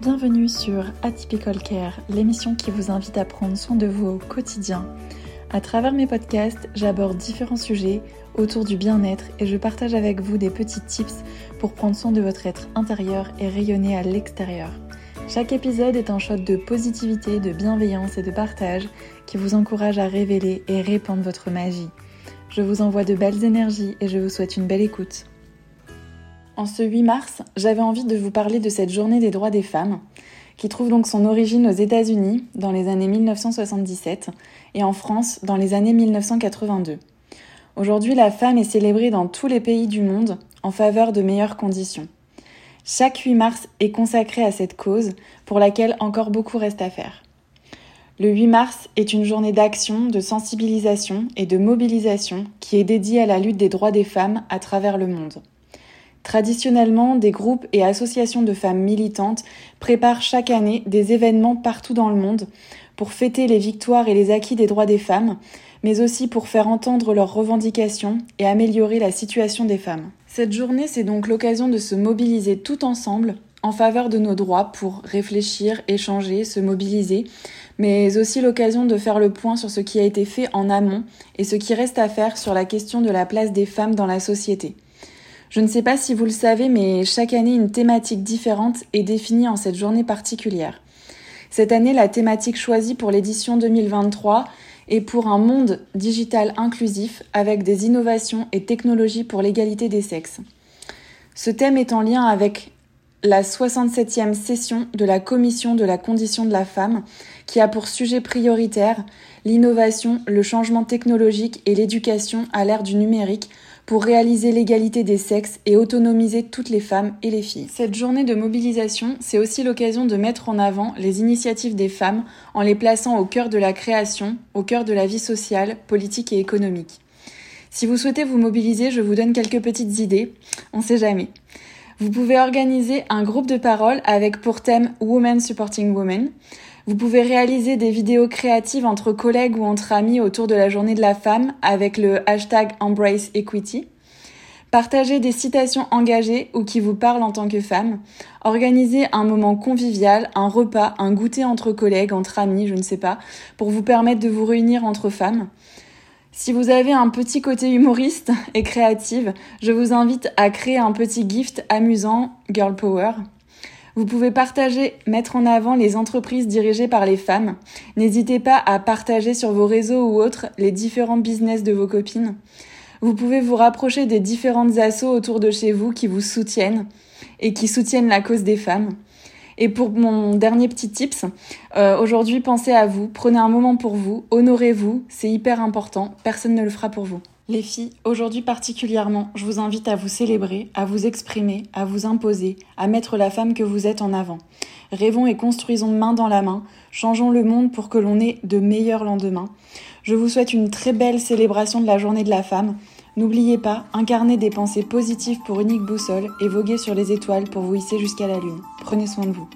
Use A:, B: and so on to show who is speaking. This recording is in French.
A: Bienvenue sur Atypical Care, l'émission qui vous invite à prendre soin de vous au quotidien. À travers mes podcasts, j'aborde différents sujets autour du bien-être et je partage avec vous des petits tips pour prendre soin de votre être intérieur et rayonner à l'extérieur. Chaque épisode est un shot de positivité, de bienveillance et de partage qui vous encourage à révéler et répandre votre magie. Je vous envoie de belles énergies et je vous souhaite une belle écoute. En ce 8 mars, j'avais envie de vous parler de cette journée des droits des femmes, qui trouve donc son origine aux États-Unis dans les années 1977 et en France dans les années 1982. Aujourd'hui, la femme est célébrée dans tous les pays du monde en faveur de meilleures conditions. Chaque 8 mars est consacré à cette cause pour laquelle encore beaucoup reste à faire. Le 8 mars est une journée d'action, de sensibilisation et de mobilisation qui est dédiée à la lutte des droits des femmes à travers le monde. Traditionnellement, des groupes et associations de femmes militantes préparent chaque année des événements partout dans le monde pour fêter les victoires et les acquis des droits des femmes, mais aussi pour faire entendre leurs revendications et améliorer la situation des femmes. Cette journée, c'est donc l'occasion de se mobiliser tout ensemble en faveur de nos droits pour réfléchir, échanger, se mobiliser, mais aussi l'occasion de faire le point sur ce qui a été fait en amont et ce qui reste à faire sur la question de la place des femmes dans la société. Je ne sais pas si vous le savez, mais chaque année, une thématique différente est définie en cette journée particulière. Cette année, la thématique choisie pour l'édition 2023 est pour un monde digital inclusif avec des innovations et technologies pour l'égalité des sexes. Ce thème est en lien avec la 67e session de la Commission de la condition de la femme qui a pour sujet prioritaire l'innovation, le changement technologique et l'éducation à l'ère du numérique pour réaliser l'égalité des sexes et autonomiser toutes les femmes et les filles. Cette journée de mobilisation, c'est aussi l'occasion de mettre en avant les initiatives des femmes en les plaçant au cœur de la création, au cœur de la vie sociale, politique et économique. Si vous souhaitez vous mobiliser, je vous donne quelques petites idées, on sait jamais. Vous pouvez organiser un groupe de parole avec pour thème Women Supporting Women. Vous pouvez réaliser des vidéos créatives entre collègues ou entre amis autour de la journée de la femme avec le hashtag Embrace Equity. Partager des citations engagées ou qui vous parlent en tant que femme. Organiser un moment convivial, un repas, un goûter entre collègues, entre amis, je ne sais pas, pour vous permettre de vous réunir entre femmes. Si vous avez un petit côté humoriste et créative, je vous invite à créer un petit gift amusant Girl Power. Vous pouvez partager, mettre en avant les entreprises dirigées par les femmes. N'hésitez pas à partager sur vos réseaux ou autres les différents business de vos copines. Vous pouvez vous rapprocher des différentes assos autour de chez vous qui vous soutiennent et qui soutiennent la cause des femmes. Et pour mon dernier petit tips, euh, aujourd'hui pensez à vous, prenez un moment pour vous, honorez-vous, c'est hyper important, personne ne le fera pour vous. Les filles, aujourd'hui particulièrement, je vous invite à vous célébrer, à vous exprimer, à vous imposer, à mettre la femme que vous êtes en avant. Rêvons et construisons main dans la main, changeons le monde pour que l'on ait de meilleurs lendemains. Je vous souhaite une très belle célébration de la journée de la femme. N'oubliez pas, incarnez des pensées positives pour unique boussole et voguez sur les étoiles pour vous hisser jusqu'à la lune. Prenez soin de vous.